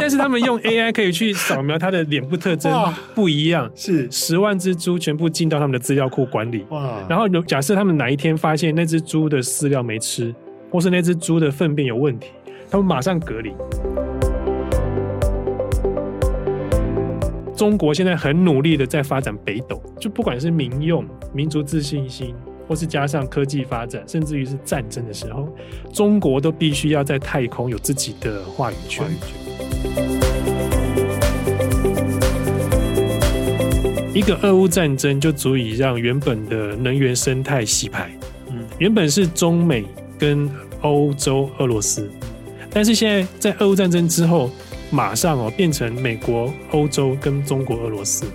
但是他们用 AI 可以去扫描他的脸部特征不一样，是十万只猪全部进到他们的资料库管理。哇！然后假设他们哪一天发现那只猪的饲料没吃，或是那只猪的粪便有问题，他们马上隔离。中国现在很努力的在发展北斗，就不管是民用、民族自信心，或是加上科技发展，甚至于是战争的时候，中国都必须要在太空有自己的话语权。一个俄乌战争就足以让原本的能源生态洗牌。嗯，原本是中美跟欧洲、俄罗斯，但是现在在俄乌战争之后。马上哦，变成美国、欧洲跟中国、俄罗斯。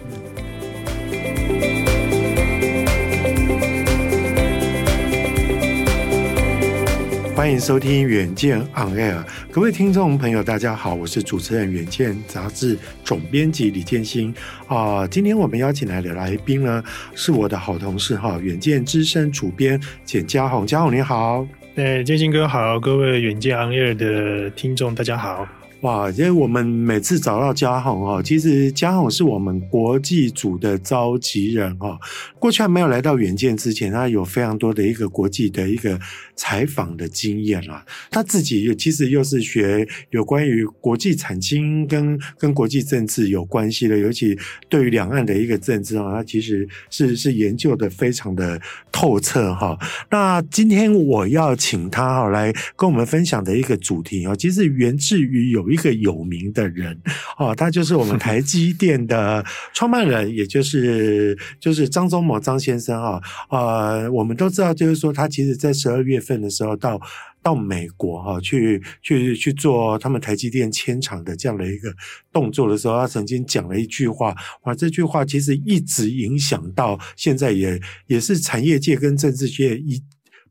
欢迎收听《远见 On Air》，各位听众朋友，大家好，我是主持人《远见》杂志总编辑李建新。啊、今天我们邀请来的来宾呢，是我的好同事哈，《远见》资深主编简嘉宏，嘉宏你好，哎，建新哥好，各位《远见 On Air》的听众大家好。哇！因为我们每次找到嘉宏哦，其实嘉宏是我们国际组的召集人哦。过去还没有来到远见之前，他有非常多的一个国际的一个采访的经验啊。他自己其实又是学有关于国际产经跟跟国际政治有关系的，尤其对于两岸的一个政治啊，他其实是是研究的非常的透彻哈。那今天我要请他哈来跟我们分享的一个主题啊，其实源自于有一。一个有名的人哦，他就是我们台积电的创办人，也就是就是张忠谋张先生啊。呃，我们都知道，就是说他其实在十二月份的时候到到美国哈去去去做他们台积电迁厂的这样的一个动作的时候，他曾经讲了一句话，哇，这句话其实一直影响到现在也，也也是产业界跟政治界一。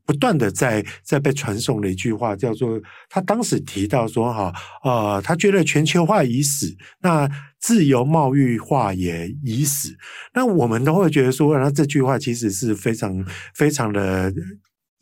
不断的在在被传颂的一句话叫做，他当时提到说哈，呃，他觉得全球化已死，那自由贸易化也已死，那我们都会觉得说，那这句话其实是非常非常的。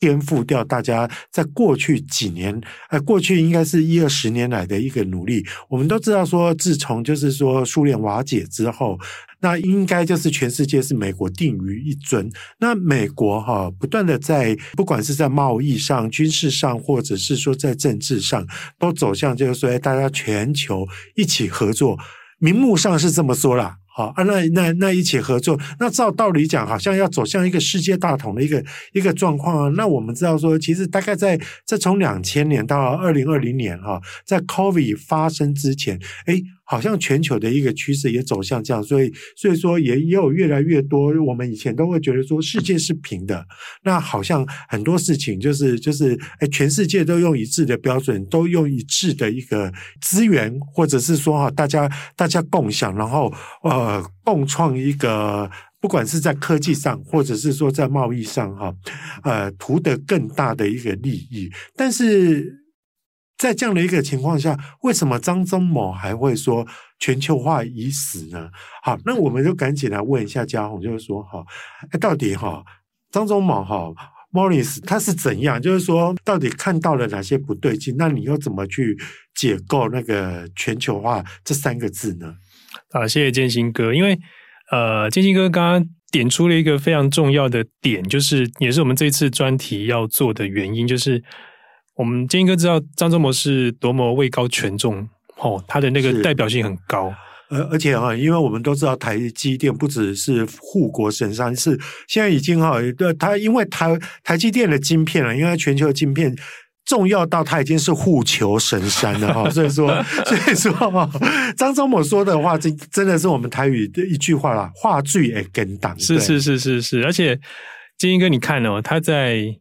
颠覆掉大家在过去几年，呃，过去应该是一二十年来的一个努力。我们都知道说，自从就是说苏联瓦解之后，那应该就是全世界是美国定于一尊。那美国哈不断的在不管是在贸易上、军事上，或者是说在政治上，都走向就是说大家全球一起合作。名目上是这么说啦。好啊，那那那一起合作，那照道理讲，好像要走向一个世界大同的一个一个状况啊。那我们知道说，其实大概在在从两千年到二零二零年哈，在 COVID 发生之前，哎。好像全球的一个趋势也走向这样，所以所以说也也有越来越多，我们以前都会觉得说世界是平的，那好像很多事情就是就是哎，全世界都用一致的标准，都用一致的一个资源，或者是说哈，大家大家共享，然后呃共创一个，不管是在科技上，或者是说在贸易上哈，呃图得更大的一个利益，但是。在这样的一个情况下，为什么张忠谋还会说全球化已死呢？好，那我们就赶紧来问一下嘉宏，就是说，哈，到底哈张忠谋哈 Morris 他是怎样？就是说，到底看到了哪些不对劲？那你又怎么去解构那个全球化这三个字呢？好，谢谢建兴哥，因为呃，建兴哥刚刚点出了一个非常重要的点，就是也是我们这次专题要做的原因，就是。我们建英哥知道张忠谋是多么位高权重，哦，他的那个代表性很高。而而且哈，因为我们都知道台积电不只是护国神山，是现在已经哈，它因为台台积电的晶片了，因为全球的晶片重要到它已经是护球神山了哈，所以说所以说哈张忠谋说的话，这真的是我们台语的一句话啦，话剧也跟党。是是是是是，而且金英哥，你看哦，他在。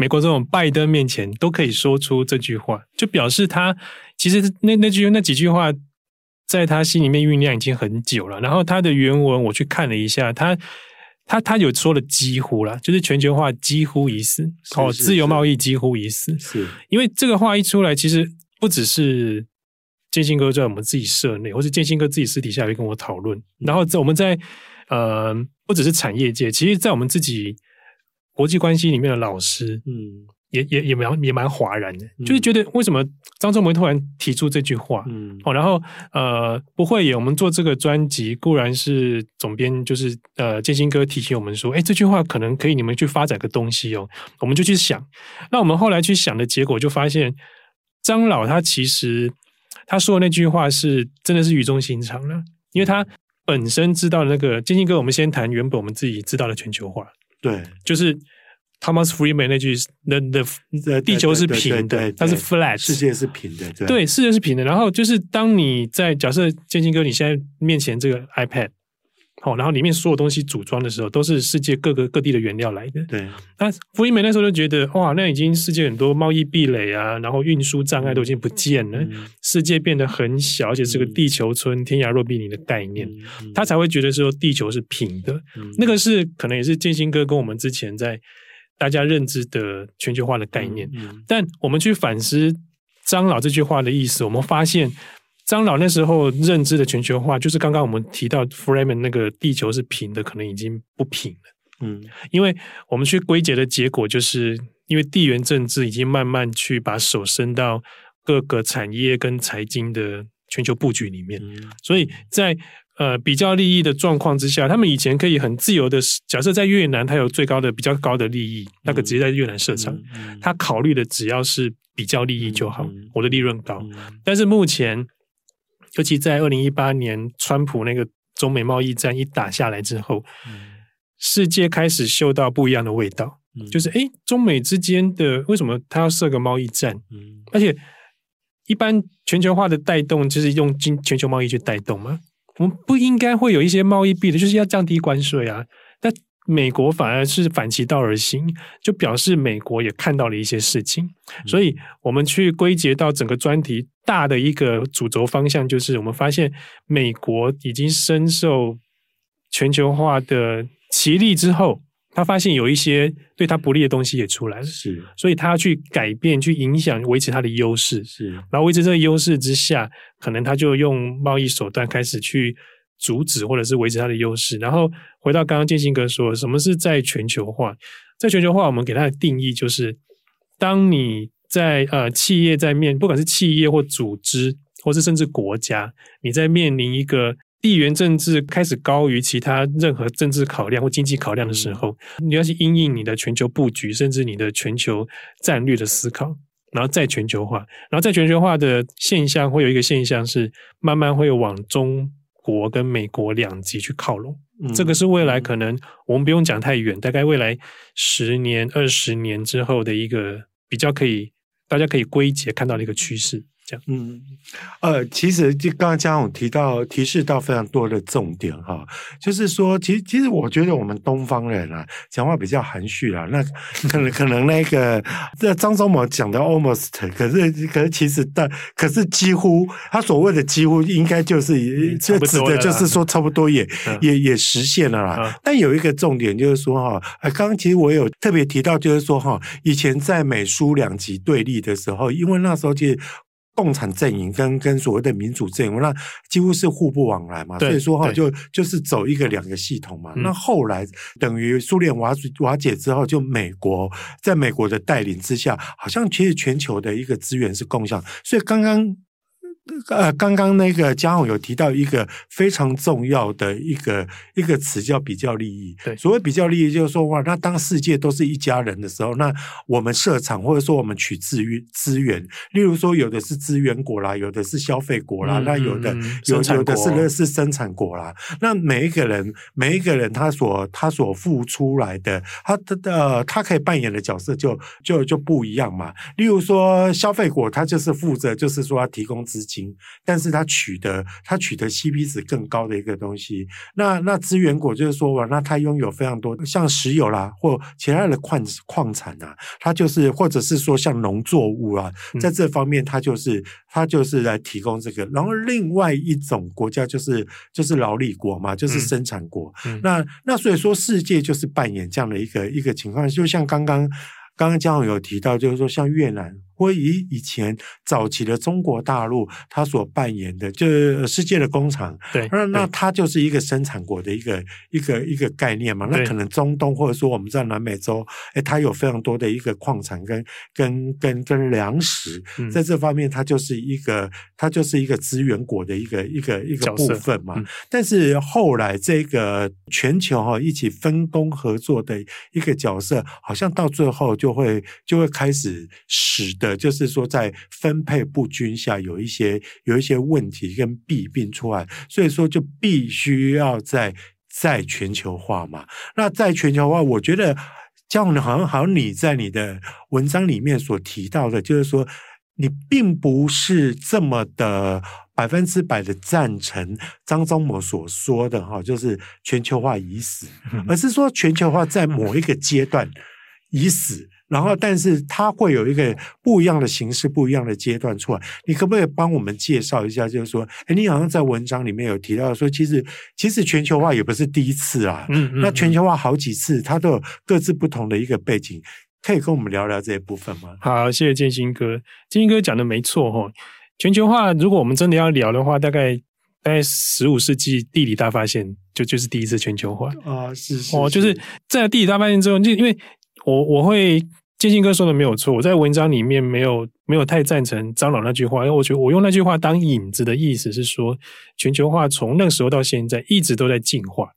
美国总统拜登面前都可以说出这句话，就表示他其实那那句那几句话在他心里面酝酿已经很久了。然后他的原文我去看了一下，他他他有说了几乎了，就是全球化几乎已死，哦，自由贸易几乎已死。是因为这个话一出来，其实不只是建兴哥在我们自己社内，或是建兴哥自己私底下会跟我讨论。然后在我们在呃，不只是产业界，其实，在我们自己。国际关系里面的老师，嗯，也也也蛮也蛮哗然的，嗯、就是觉得为什么张忠谋突然提出这句话？嗯，哦，然后呃，不会耶，我们做这个专辑固然是总编就是呃建新哥提醒我们说，哎，这句话可能可以你们去发展个东西哦，我们就去想。那我们后来去想的结果，就发现张老他其实他说的那句话是真的是语重心长了，因为他本身知道那个建新哥，我们先谈原本我们自己知道的全球化，对，就是。Thomas Friedman 那句那那呃，地球是平的，它是 flat，世界是平的，对，对，世界是平的。然后就是当你在假设建新哥你现在面前这个 iPad，好，然后里面所有东西组装的时候，都是世界各个各地的原料来的。对，那 Friedman 那时候就觉得哇，那已经世界很多贸易壁垒啊，然后运输障碍都已经不见了，嗯、世界变得很小，而且是个地球村，嗯、天涯若比邻的概念，嗯、他才会觉得说地球是平的。嗯、那个是可能也是建新哥跟我们之前在。大家认知的全球化的概念，但我们去反思张老这句话的意思，我们发现张老那时候认知的全球化，就是刚刚我们提到 Friedman 那个地球是平的，可能已经不平了。嗯，因为我们去归结的结果，就是因为地缘政治已经慢慢去把手伸到各个产业跟财经的全球布局里面，嗯、所以在。呃，比较利益的状况之下，他们以前可以很自由的假设，在越南它有最高的比较高的利益，那个直接在越南设厂，嗯嗯、他考虑的只要是比较利益就好，我的利润高。嗯、但是目前，尤其在二零一八年川普那个中美贸易战一打下来之后，嗯、世界开始嗅到不一样的味道，嗯、就是诶，中美之间的为什么他要设个贸易战？嗯、而且一般全球化的带动就是用经全球贸易去带动吗？我们不应该会有一些贸易壁垒，就是要降低关税啊。但美国反而是反其道而行，就表示美国也看到了一些事情。所以，我们去归结到整个专题大的一个主轴方向，就是我们发现美国已经深受全球化的洗礼之后。他发现有一些对他不利的东西也出来了，是，所以他要去改变、去影响、维持他的优势，是。然后维持这个优势之下，可能他就用贸易手段开始去阻止或者是维持它的优势。然后回到刚刚建新哥说，什么是在全球化？在全球化，我们给它的定义就是，当你在呃企业在面，不管是企业或组织，或是甚至国家，你在面临一个。地缘政治开始高于其他任何政治考量或经济考量的时候，你要去因应你的全球布局，甚至你的全球战略的思考，然后再全球化，然后在全球化的现象会有一个现象是慢慢会往中国跟美国两极去靠拢。这个是未来可能我们不用讲太远，大概未来十年、二十年之后的一个比较可以大家可以归结看到的一个趋势。嗯，呃，其实就刚刚嘉勇提到提示到非常多的重点哈，就是说，其实其实我觉得我们东方人啊，讲话比较含蓄啦，那可能可能那个这张忠谋讲的 almost，可是可是其实但可是几乎他所谓的几乎应该就是这指的就是说差不多也也也实现了啦。但有一个重点就是说哈，刚刚其实我有特别提到，就是说哈，以前在美苏两极对立的时候，因为那时候其实。共产阵营跟跟所谓的民主阵营，那几乎是互不往来嘛，所以说哈，就就是走一个两个系统嘛。嗯、那后来等于苏联瓦瓦解之后，就美国在美国的带领之下，好像其实全球的一个资源是共享，所以刚刚。呃，刚刚那个嘉宏有提到一个非常重要的一个一个词叫比较利益。对，所谓比较利益，就是说哇，那当世界都是一家人的时候，那我们设厂或者说我们取资源资源，例如说有的是资源国啦，有的是消费国啦，嗯、那有的有有的是是生产国啦。那每一个人每一个人他所他所付出来的，他的呃他可以扮演的角色就就就不一样嘛。例如说消费国，他就是负责就是说要提供资金。但是他取得他取得 CP 值更高的一个东西，那那资源国就是说哇，那他拥有非常多像石油啦或其他的矿矿产啊，他就是或者是说像农作物啊，在这方面他就是他就是来提供这个。然后另外一种国家就是就是劳力国嘛，就是生产国。那那所以说世界就是扮演这样的一个一个情况，就像刚刚刚刚嘉宏有提到，就是说像越南。或以以前早期的中国大陆，它所扮演的，就是世界的工厂，对，那那它就是一个生产国的一个一个一个概念嘛。那可能中东或者说我们在南美洲，哎，它有非常多的一个矿产跟跟跟跟粮食，在这方面它就是一个它就是一个资源国的一个一个一个部分嘛。但是后来这个全球哈一起分工合作的一个角色，好像到最后就会就会开始使得。就是说，在分配不均下，有一些有一些问题跟弊病出来，所以说就必须要在在全球化嘛。那在全球化，我觉得嘉宏好像好像你在你的文章里面所提到的，就是说你并不是这么的百分之百的赞成张忠谋所说的哈，就是全球化已死，而是说全球化在某一个阶段已死。然后，但是它会有一个不一样的形式、不一样的阶段出来。你可不可以帮我们介绍一下？就是说，哎，你好像在文章里面有提到说，其实其实全球化也不是第一次啊。嗯，嗯，嗯。那全球化好几次，它都有各自不同的一个背景，可以跟我们聊聊这一部分吗？好，谢谢建新哥。建新哥讲的没错哈。全球化，如果我们真的要聊的话，大概大概十五世纪地理大发现就就是第一次全球化啊，是是哦，就是在地理大发现之后，就因为我我会。建兴哥说的没有错，我在文章里面没有没有太赞成张老那句话，因为我觉得我用那句话当引子的意思是说，全球化从那个时候到现在一直都在进化，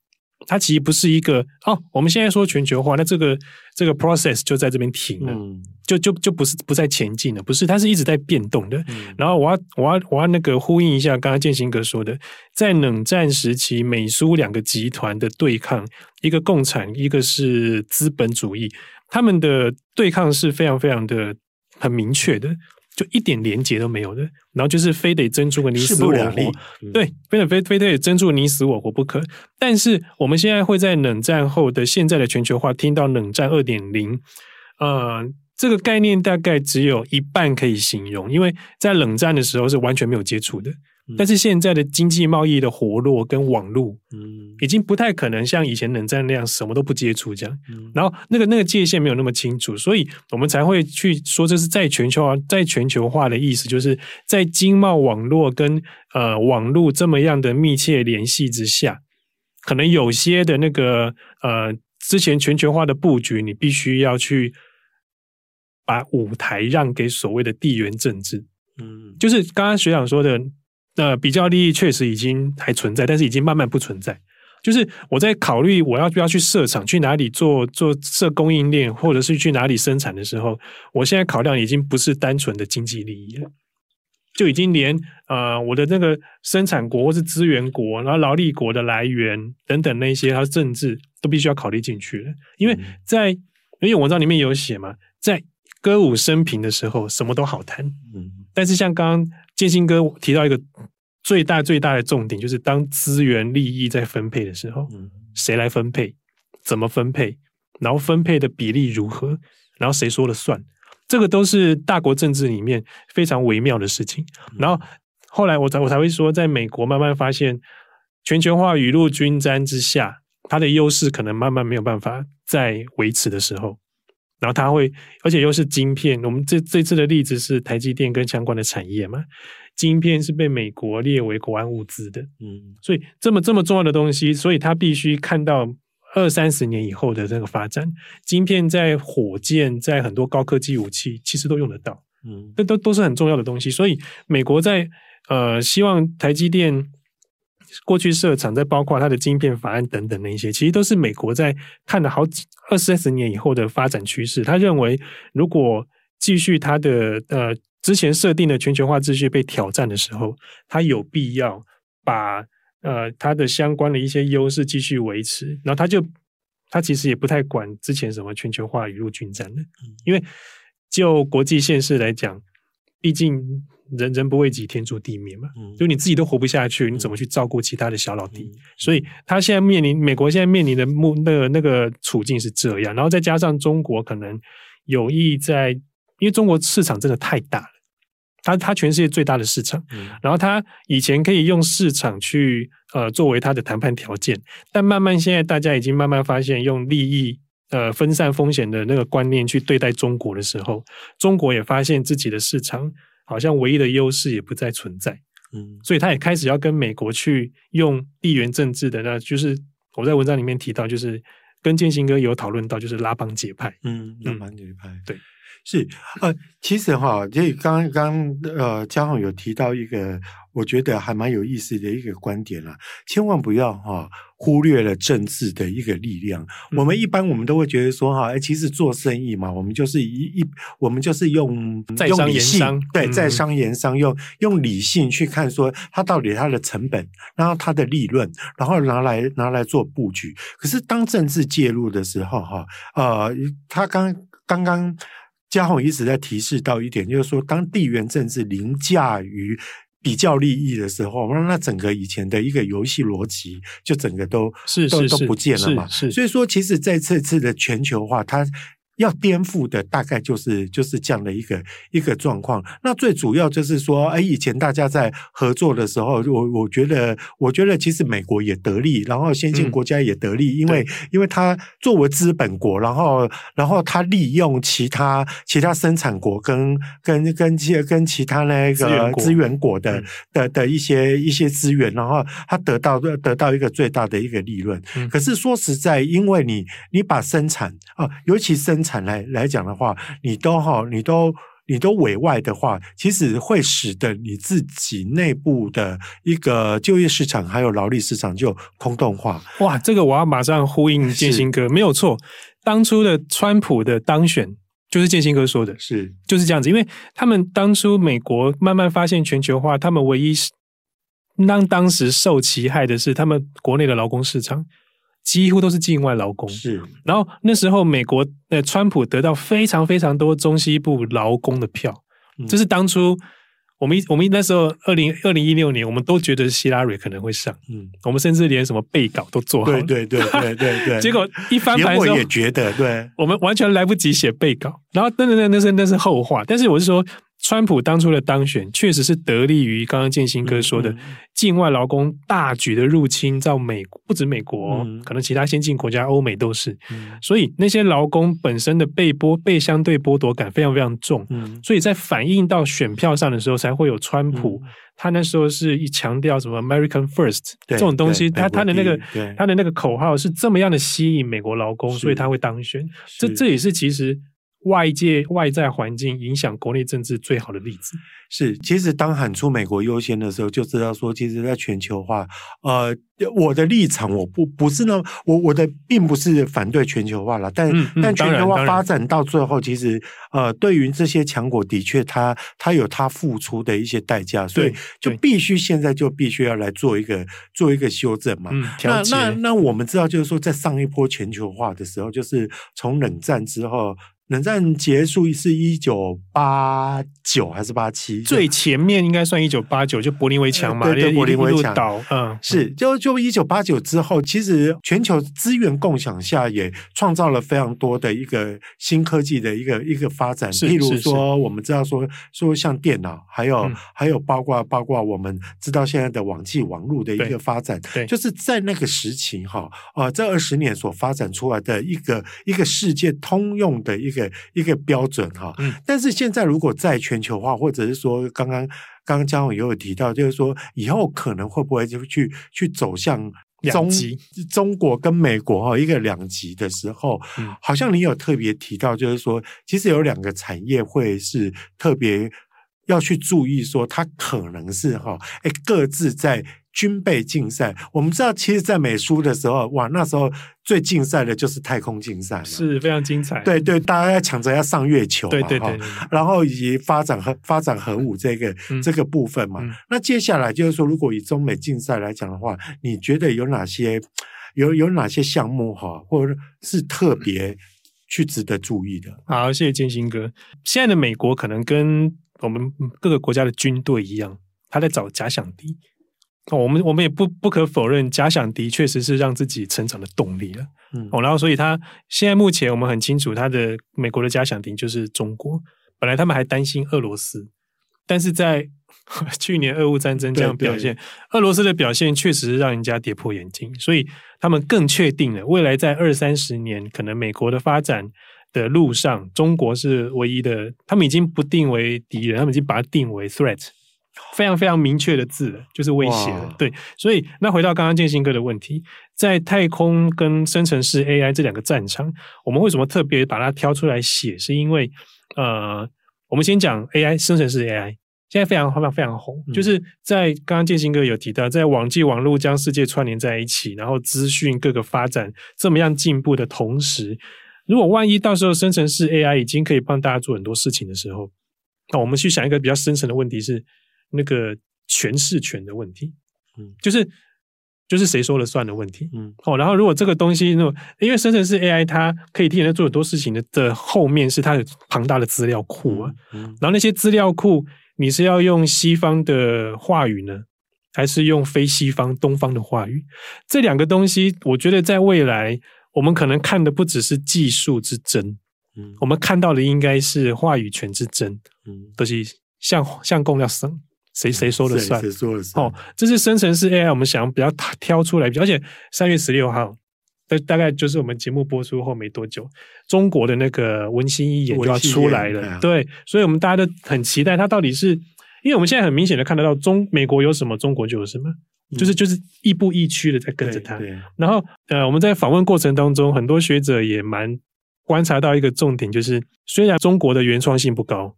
它其实不是一个哦，我们现在说全球化，那这个这个 process 就在这边停了，嗯、就就就不是不再前进了，不是，它是一直在变动的。嗯、然后我要我要我要那个呼应一下刚刚建兴哥说的，在冷战时期，美苏两个集团的对抗，一个共产，一个是资本主义。他们的对抗是非常非常的很明确的，就一点连结都没有的，然后就是非得争出个你死我活，嗯、对，非得非非得争出你死我活不可。但是我们现在会在冷战后的现在的全球化听到冷战二点零，呃，这个概念大概只有一半可以形容，因为在冷战的时候是完全没有接触的。但是现在的经济贸易的活络跟网络，嗯，已经不太可能像以前冷战那样什么都不接触这样。然后那个那个界限没有那么清楚，所以我们才会去说这是在全球化，在全球化的意思，就是在经贸网络跟呃网络这么样的密切联系之下，可能有些的那个呃之前全球化的布局，你必须要去把舞台让给所谓的地缘政治。嗯，就是刚刚学长说的。那比较利益确实已经还存在，但是已经慢慢不存在。就是我在考虑我要不要去设厂，去哪里做做设供应链，或者是去哪里生产的时候，我现在考量已经不是单纯的经济利益了，就已经连呃我的那个生产国或是资源国，然后劳力国的来源等等那些，它政治都必须要考虑进去了。因为在因为文章里面有写嘛，在歌舞升平的时候，什么都好谈。嗯，但是像刚刚。建新哥提到一个最大最大的重点，就是当资源利益在分配的时候，谁来分配，怎么分配，然后分配的比例如何，然后谁说了算，这个都是大国政治里面非常微妙的事情。然后后来我才我才会说，在美国慢慢发现全球化雨露均沾之下，它的优势可能慢慢没有办法再维持的时候。然后它会，而且又是晶片。我们这这次的例子是台积电跟相关的产业嘛，晶片是被美国列为国安物资的，嗯，所以这么这么重要的东西，所以它必须看到二三十年以后的这个发展。晶片在火箭，在很多高科技武器，其实都用得到，嗯，这都都是很重要的东西。所以美国在呃希望台积电。过去设厂，再包括它的晶片法案等等那些，其实都是美国在看了好几二三十年以后的发展趋势。他认为，如果继续它的呃之前设定的全球化秩序被挑战的时候，他有必要把呃它的相关的一些优势继续维持。然后他就他其实也不太管之前什么全球化雨露均沾的，因为就国际现实来讲，毕竟。人人不为己，天诛地灭嘛。嗯，就你自己都活不下去，你怎么去照顾其他的小老弟？嗯、所以他现在面临美国现在面临的目那个那个处境是这样，然后再加上中国可能有意在，因为中国市场真的太大了，它它全世界最大的市场，嗯、然后它以前可以用市场去呃作为它的谈判条件，但慢慢现在大家已经慢慢发现用利益呃分散风险的那个观念去对待中国的时候，中国也发现自己的市场好像唯一的优势也不再存在。嗯，所以他也开始要跟美国去用地缘政治的，那就是我在文章里面提到，就是跟建新哥有讨论到，就是拉帮结派。嗯，拉帮结派，对。是，呃，其实哈，这刚刚呃，嘉宏有提到一个，我觉得还蛮有意思的一个观点啦，千万不要哈忽略了政治的一个力量。嗯、我们一般我们都会觉得说哈，哎，其实做生意嘛，我们就是一一，我们就是用在商言商，对，在商言商，用用理性去看说它到底它的成本，然后它的利润，然后拿来拿来做布局。可是当政治介入的时候哈，呃，他刚刚刚。嘉宏一直在提示到一点，就是说，当地缘政治凌驾于比较利益的时候，那整个以前的一个游戏逻辑就整个都都都不见了嘛。所以说，其实在这次的全球化，它。要颠覆的大概就是就是这样的一个一个状况。那最主要就是说，哎，以前大家在合作的时候，我我觉得，我觉得其实美国也得利，然后先进国家也得利，嗯、因为因为它作为资本国，然后然后它利用其他其他生产国跟跟跟其跟其他那个资源国的的的，的一些一些资源，然后它得到得到一个最大的一个利润。嗯、可是说实在，因为你你把生产啊，尤其生产。来来讲的话，你都哈，你都你都委外的话，其实会使得你自己内部的一个就业市场还有劳力市场就空洞化。哇，这个我要马上呼应建新哥，没有错。当初的川普的当选就是建新哥说的，是就是这样子。因为他们当初美国慢慢发现全球化，他们唯一让当时受其害的是他们国内的劳工市场。几乎都是境外劳工，是。然后那时候美国的川普得到非常非常多中西部劳工的票，嗯、这是当初我们我们那时候二零二零一六年，我们都觉得希拉蕊可能会上，嗯，我们甚至连什么备稿都做好了，对对对对对对。结果一翻盘的时候，我也觉得，对，我们完全来不及写备稿，然后等等等，那是那是后话。但是我是说。川普当初的当选，确实是得力于刚刚建新哥说的境外劳工大举的入侵到美国，不止美国，可能其他先进国家欧美都是。所以那些劳工本身的被剥被相对剥夺感非常非常重。所以在反映到选票上的时候，才会有川普。他那时候是一强调什么 American First 这种东西，他他的那个他的那个口号是这么样的吸引美国劳工，所以他会当选。这这也是其实。外界外在环境影响国内政治最好的例子是，其实当喊出美国优先的时候，就知道说，其实，在全球化，呃，我的立场我不不是呢，我我的并不是反对全球化了，但、嗯嗯、但全球化发展到最后，其实呃，对于这些强国的确，它它有它付出的一些代价，所以就必须现在就必须要来做一个做一个修正嘛。嗯、那那那我们知道，就是说，在上一波全球化的时候，就是从冷战之后。冷战结束是一九八九还是八七？最前面应该算一九八九，就柏林围墙嘛，对，对，柏林围墙倒。嗯，是，就就一九八九之后，其实全球资源共享下，也创造了非常多的一个新科技的一个一个发展。譬如说，我们知道说说像电脑，还有、嗯、还有包括包括我们知道现在的网际网络的一个发展，对，就是在那个时期哈，呃，这二十年所发展出来的一个一个世界通用的一个。一个标准哈，嗯，但是现在如果在全球化，或者是说刚刚刚刚嘉宏也有提到，就是说以后可能会不会就去去走向中中国跟美国哈一个两极的时候，嗯，好像你有特别提到，就是说其实有两个产业会是特别要去注意，说它可能是哈，哎，各自在。军备竞赛，我们知道，其实，在美苏的时候，哇，那时候最竞赛的就是太空竞赛，是非常精彩。对对，大家要抢着要上月球嘛，对对对，然后以及发展核发展核武这个、嗯、这个部分嘛。嗯、那接下来就是说，如果以中美竞赛来讲的话，你觉得有哪些有有哪些项目哈，或者是特别去值得注意的？好，谢谢建兴哥。现在的美国可能跟我们各个国家的军队一样，他在找假想敌。哦，我们我们也不不可否认，假想敌确实是让自己成长的动力了。嗯，哦，然后所以他现在目前我们很清楚，他的美国的假想敌就是中国。本来他们还担心俄罗斯，但是在 去年俄乌战争这样表现，俄罗斯的表现确实是让人家跌破眼镜，所以他们更确定了未来在二三十年，可能美国的发展的路上，中国是唯一的。他们已经不定为敌人，他们已经把它定为 threat，非常非常明确的字了，就是威胁了。对，所以那回到刚刚建新哥的问题，在太空跟生成式 AI 这两个战场，我们为什么特别把它挑出来写？是因为呃，我们先讲 AI 生成式 AI。现在非常非常非常红，嗯、就是在刚刚建新哥有提到，在网际网络将世界串联在一起，然后资讯各个发展这么样进步的同时，如果万一到时候生成式 AI 已经可以帮大家做很多事情的时候，那我们去想一个比较深层的问题是那个诠释权的问题，嗯，就是就是谁说了算的问题，嗯，哦，然后如果这个东西，那因为生成式 AI 它可以替人做很多事情的的后面是它的庞大的资料库啊，嗯，然后那些资料库。你是要用西方的话语呢，还是用非西方东方的话语？这两个东西，我觉得在未来，我们可能看的不只是技术之争，嗯，我们看到的应该是话语权之争，嗯，都是像像共要生，谁谁说了算？谁说了算？哦，这是生成式 AI，我们想比较挑出来，而且三月十六号。大大概就是我们节目播出后没多久，中国的那个文心一言就要出来了，对，所以我们大家都很期待它到底是，因为我们现在很明显的看得到中美国有什么，中国就有什么，就是就是亦步亦趋的在跟着它。然后呃，我们在访问过程当中，很多学者也蛮观察到一个重点，就是虽然中国的原创性不高，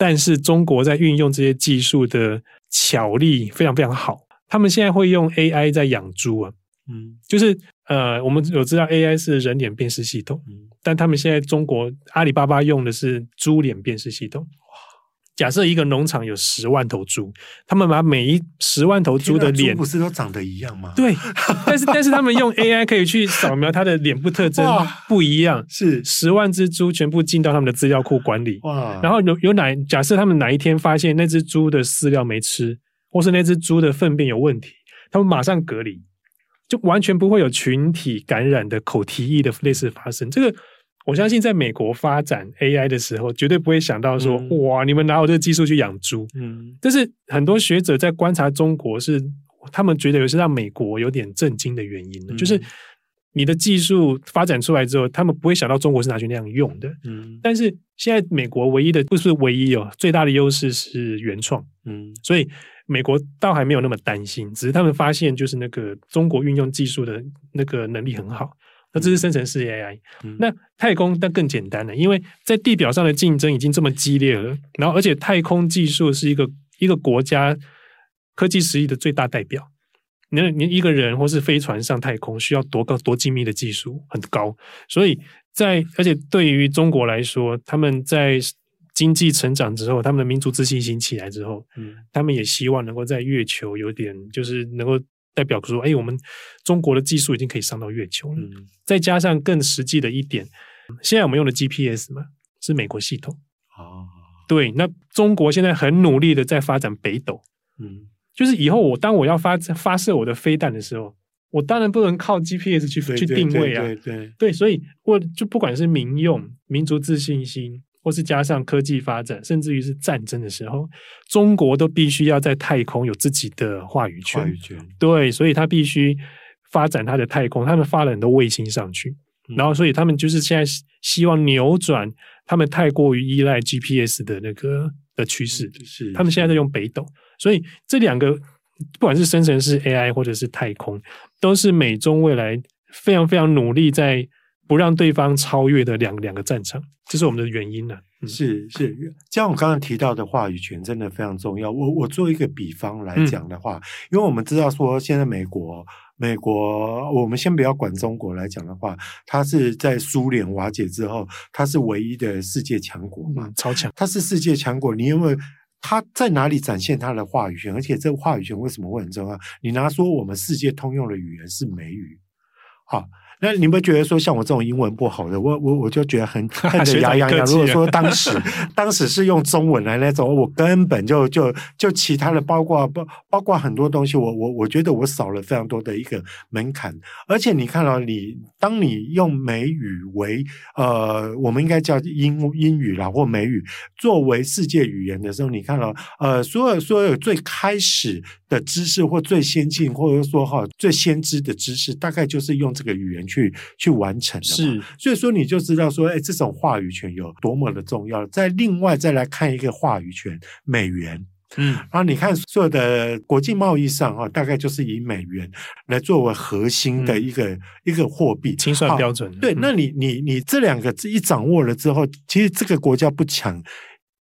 但是中国在运用这些技术的巧力非常非常好。他们现在会用 AI 在养猪啊，嗯，就是。呃，我们有知道 AI 是人脸辨识系统，嗯，但他们现在中国阿里巴巴用的是猪脸辨识系统。哇，假设一个农场有十万头猪，他们把每一十万头猪的脸，不是都长得一样吗？对，但是 但是他们用 AI 可以去扫描它的脸部特征不一样，是十万只猪全部进到他们的资料库管理。哇，然后有有哪假设他们哪一天发现那只猪的饲料没吃，或是那只猪的粪便有问题，他们马上隔离。就完全不会有群体感染的口蹄疫的类似发生。这个我相信，在美国发展 AI 的时候，绝对不会想到说，嗯、哇，你们拿我这个技术去养猪。嗯，但是很多学者在观察中国是，是他们觉得有些让美国有点震惊的原因、嗯、就是你的技术发展出来之后，他们不会想到中国是拿去那样用的。嗯，但是现在美国唯一的不是唯一哦最大的优势是原创。嗯，所以。美国倒还没有那么担心，只是他们发现就是那个中国运用技术的那个能力很好。那这是生成式 AI。嗯、那太空但更简单了，因为在地表上的竞争已经这么激烈了，然后而且太空技术是一个一个国家科技实力的最大代表。你你一个人或是飞船上太空需要多高多精密的技术很高，所以在而且对于中国来说，他们在。经济成长之后，他们的民族自信心起来之后，嗯，他们也希望能够在月球有点，就是能够代表说，哎，我们中国的技术已经可以上到月球了。嗯，再加上更实际的一点，现在我们用的 GPS 嘛，是美国系统。哦，对，那中国现在很努力的在发展北斗。嗯，就是以后我当我要发发射我的飞弹的时候，我当然不能靠 GPS 去去定位啊。对对，对，对，对，对，所以我就不管是民用、民族自信心。或是加上科技发展，甚至于是战争的时候，中国都必须要在太空有自己的话语权。话语权。对，所以他必须发展他的太空。他们发了很多卫星上去，嗯、然后所以他们就是现在希望扭转他们太过于依赖 GPS 的那个的趋势。是，他们现在在用北斗，所以这两个不管是生成式 AI 或者是太空，都是美中未来非常非常努力在。不让对方超越的两两个战场，这是我们的原因呢、啊嗯。是是，像我刚刚提到的话语权真的非常重要。我我做一个比方来讲的话，嗯、因为我们知道说，现在美国美国，我们先不要管中国来讲的话，它是在苏联瓦解之后，它是唯一的世界强国嘛，嗯、超强。它是世界强国，你因为它在哪里展现它的话语权？而且这个话语权为什么会很重要？你拿说我们世界通用的语言是美语，好。那你们觉得说像我这种英文不好的，我我我就觉得很 恨得牙痒痒。如果说当时当时是用中文来那种，我根本就就就其他的，包括包包括很多东西，我我我觉得我少了非常多的一个门槛。而且你看到你当你用美语为呃，我们应该叫英英语啦或美语作为世界语言的时候，你看到呃，所有所有最开始的知识或最先进或者说哈最先知的知识，大概就是用这个语言去去完成的。是，所以说你就知道说，哎，这种话语权有多么的重要。再另外再来看一个话语权，美元。嗯，然后你看所有的国际贸易上啊，大概就是以美元来作为核心的一个、嗯、一个货币清算标准。对，那你你你这两个一掌握了之后，其实这个国家不强。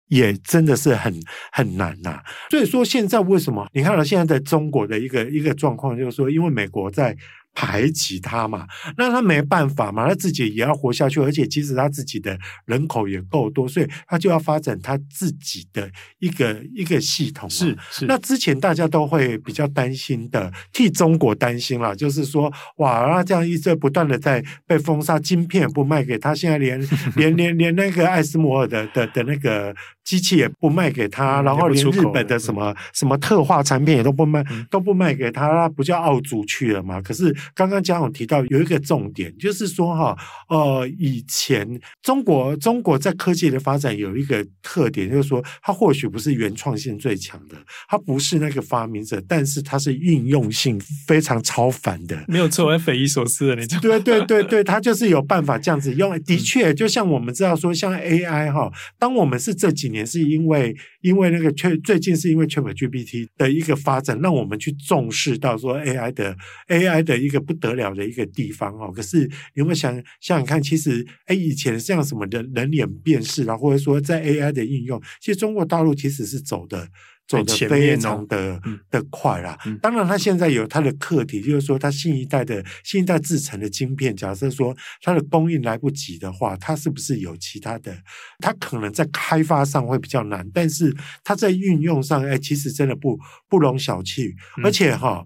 也真的是很很难呐、啊，所以说现在为什么你看到现在在中国的一个一个状况，就是说，因为美国在。排挤他嘛，那他没办法嘛，他自己也要活下去，而且其实他自己的人口也够多，所以他就要发展他自己的一个一个系统。是是。那之前大家都会比较担心的，替中国担心了，就是说，哇，那这样一直不断的在被封杀，晶片也不卖给他，现在连 连连连那个艾斯摩尔的的的那个机器也不卖给他，然后连日本的什么什么特化产品也都不卖，都不卖给他，那不叫傲主去了嘛？可是。刚刚嘉荣提到有一个重点，就是说哈，呃，以前中国中国在科技的发展有一个特点，就是说它或许不是原创性最强的，它不是那个发明者，但是它是运用性非常超凡的，没有错，匪夷所思的那种。对对对对，它就是有办法这样子用。的确，就像我们知道说，像 AI 哈，当我们是这几年是因为因为那个确最近是因为 ChatGPT 的一个发展，让我们去重视到说 AI 的 AI 的一个。不得了的一个地方哦，可是你有没有想想想看，其实哎，以前像什么的人脸辨识啊，或者说在 AI 的应用，其实中国大陆其实是走的走的非常的的快啦。当然，它现在有它的课题，就是说它新一代的新一代制成的晶片，假设说它的供应来不及的话，它是不是有其他的？它可能在开发上会比较难，但是它在运用上，哎，其实真的不不容小觑，而且哈。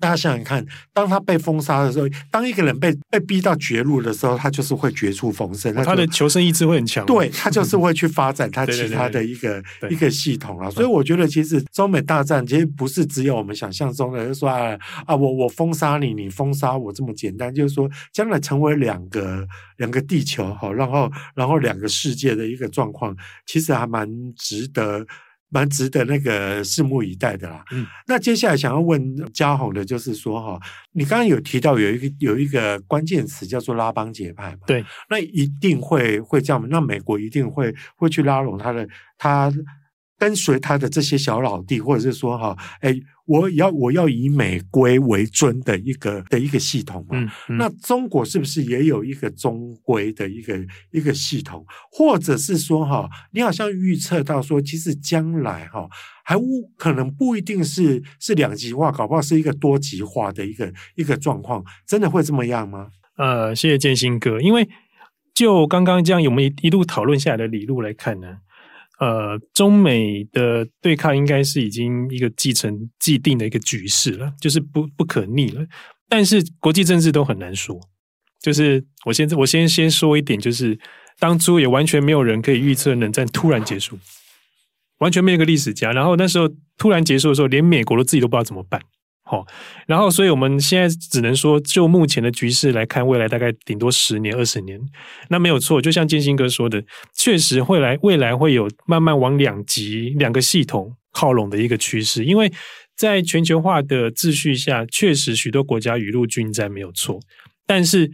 大家想想看，当他被封杀的时候，当一个人被被逼到绝路的时候，他就是会绝处逢生，他的求生意志会很强。对，他就是会去发展他其他的一个一个系统啊。所以我觉得，其实中美大战其实不是只有我们想象中的，就是说啊啊，我我封杀你，你封杀我这么简单。就是说，将来成为两个两个地球好，然后然后两个世界的一个状况，其实还蛮值得。蛮值得那个拭目以待的啦。嗯，那接下来想要问嘉宏的，就是说哈，你刚刚有提到有一个有一个关键词叫做拉帮结派嘛？对，那一定会会这样，那美国一定会会去拉拢他的他。跟随他的这些小老弟，或者是说哈，哎，我要我要以美规为尊的一个的一个系统嘛。嗯嗯、那中国是不是也有一个中规的一个一个系统？或者是说哈，你好像预测到说，其实将来哈还可能不一定是是两极化，搞不好是一个多极化的一个一个状况，真的会这么样吗？呃，谢谢建新哥，因为就刚刚这样我们一一路讨论下来的理路来看呢。呃，中美的对抗应该是已经一个既成既定的一个局势了，就是不不可逆了。但是国际政治都很难说。就是我先我先先说一点，就是当初也完全没有人可以预测冷战突然结束，完全没有一个历史家。然后那时候突然结束的时候，连美国都自己都不知道怎么办。好，然后所以我们现在只能说，就目前的局势来看，未来大概顶多十年、二十年，那没有错。就像建兴哥说的，确实会来，未来会有慢慢往两极、两个系统靠拢的一个趋势。因为在全球化的秩序下，确实许多国家雨露均沾，没有错。但是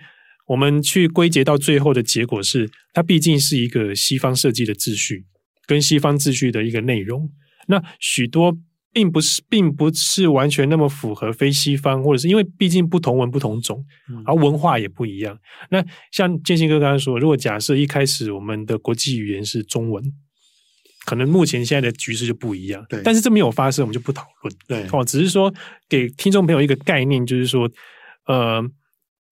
我们去归结到最后的结果是，它毕竟是一个西方设计的秩序，跟西方秩序的一个内容。那许多。并不是，并不是完全那么符合非西方，或者是因为毕竟不同文不同种，而文化也不一样。那像建新哥刚刚说，如果假设一开始我们的国际语言是中文，可能目前现在的局势就不一样。对，但是这没有发生，我们就不讨论。对，哦，只是说给听众朋友一个概念，就是说，呃，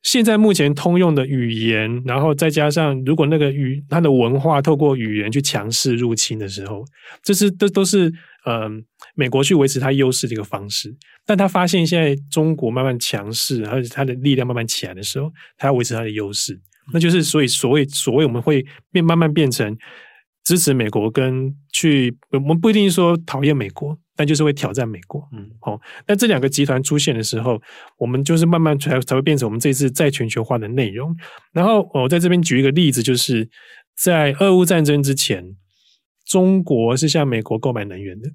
现在目前通用的语言，然后再加上如果那个语它的文化透过语言去强势入侵的时候，这是这都是呃美国去维持它优势的一个方式。但他发现现在中国慢慢强势，而且它的力量慢慢起来的时候，他要维持它的优势，那就是所以所谓所谓我们会变慢慢变成支持美国跟去我们不一定说讨厌美国。但就是会挑战美国，嗯，好，那这两个集团出现的时候，我们就是慢慢才才会变成我们这次再全球化的内容。然后我在这边举一个例子，就是在俄乌战争之前，中国是向美国购买能源的，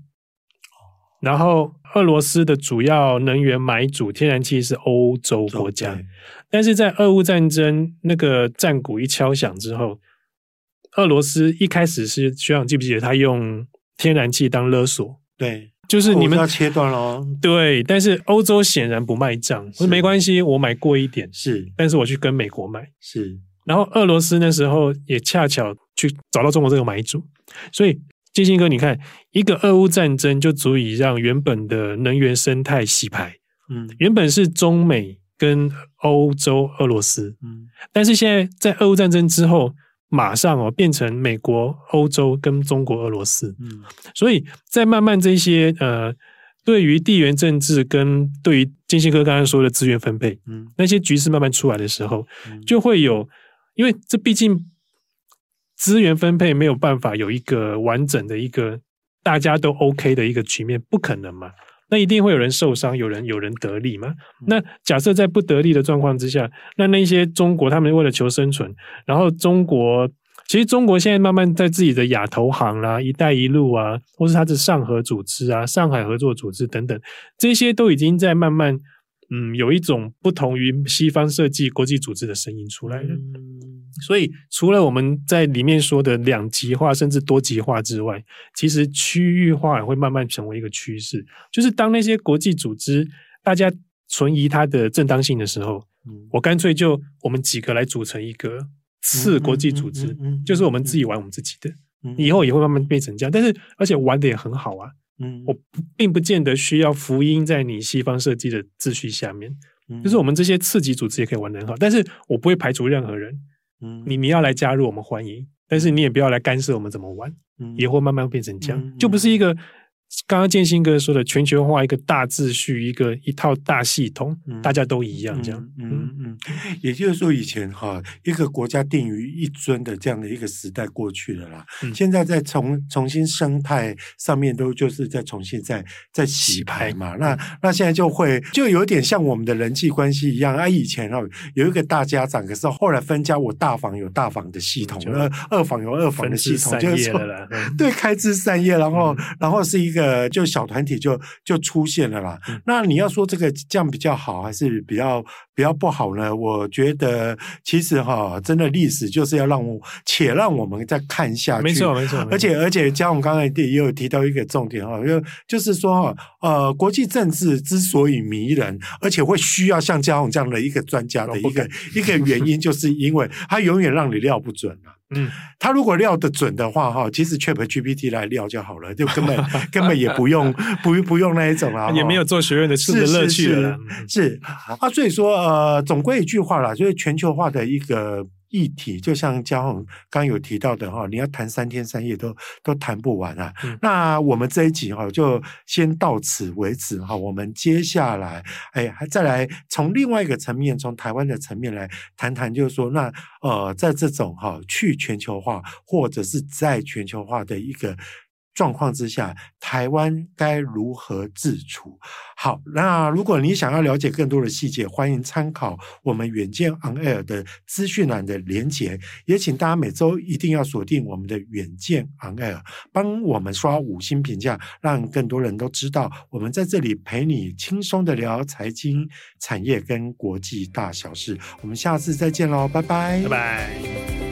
然后俄罗斯的主要能源买主天然气是欧洲国家，但是在俄乌战争那个战鼓一敲响之后，俄罗斯一开始是学长记不记得他用天然气当勒索？对，就是你们要切断了。对，但是欧洲显然不卖账，没关系，我买贵一点。是，但是我去跟美国买。是，然后俄罗斯那时候也恰巧去找到中国这个买主，所以建兴哥，你看一个俄乌战争就足以让原本的能源生态洗牌，嗯，原本是中美跟欧洲、俄罗斯，嗯，但是现在在俄乌战争之后。马上哦，变成美国、欧洲跟中国、俄罗斯。嗯，所以在慢慢这些呃，对于地缘政治跟对于金星哥刚刚说的资源分配，嗯，那些局势慢慢出来的时候，就会有，因为这毕竟资源分配没有办法有一个完整的一个大家都 OK 的一个局面，不可能嘛。那一定会有人受伤，有人有人得利嘛？那假设在不得利的状况之下，那那些中国他们为了求生存，然后中国其实中国现在慢慢在自己的亚投行啦、啊、一带一路啊，或是它的上合组织啊、上海合作组织等等，这些都已经在慢慢嗯有一种不同于西方设计国际组织的声音出来了。所以，除了我们在里面说的两极化甚至多极化之外，其实区域化也会慢慢成为一个趋势。就是当那些国际组织大家存疑它的正当性的时候，我干脆就我们几个来组成一个次国际组织，就是我们自己玩我们自己的。以后也会慢慢变成这样，但是而且玩的也很好啊。我并不见得需要福音在你西方设计的秩序下面，就是我们这些次级组织也可以玩得很好。但是我不会排除任何人。嗯，你你要来加入我们欢迎，但是你也不要来干涉我们怎么玩，嗯，也会慢慢变成这样，嗯，就不是一个。刚刚建新哥说的全球化一个大秩序，一个一套大系统，嗯、大家都一样这样。嗯嗯，嗯，也就是说，以前哈一个国家定于一尊的这样的一个时代过去了啦。嗯、现在在重重新生态上面都就是在重新在在洗牌嘛。那那现在就会就有点像我们的人际关系一样啊。以前哦有一个大家长，可是后来分家，我大房有大房的系统，二二房有二房的系统，就是说对开枝散叶，然后、嗯、然后是一个。呃，就小团体就就出现了啦。嗯、那你要说这个这样比较好，还是比较比较不好呢？我觉得其实哈，真的历史就是要让我且让我们再看下去。没错，没错。而且而且，嘉宏刚才也有提到一个重点哈，就就是说哈呃，国际政治之所以迷人，而且会需要像嘉宏这样的一个专家的一个一个原因，就是因为他永远让你料不准啊。嗯，他如果料得准的话，哈，其实 ChatGPT 来料就好了，就根本根本也不用不不用那一种啊，也没有做学院的事的乐趣了。是，是，是啊，所以说呃，总归一句话啦，就是全球化的一个。议题就像嘉宏刚有提到的哈，你要谈三天三夜都都谈不完啊。嗯、那我们这一集哈就先到此为止哈。我们接下来哎还再来从另外一个层面，从台湾的层面来谈谈，就是说那呃在这种哈去全球化或者是在全球化的一个。状况之下，台湾该如何自处？好，那如果你想要了解更多的细节，欢迎参考我们远见 On Air 的资讯栏的连结。也请大家每周一定要锁定我们的远见 On Air，帮我们刷五星评价，让更多人都知道我们在这里陪你轻松的聊财经、产业跟国际大小事。我们下次再见喽，拜拜，拜拜。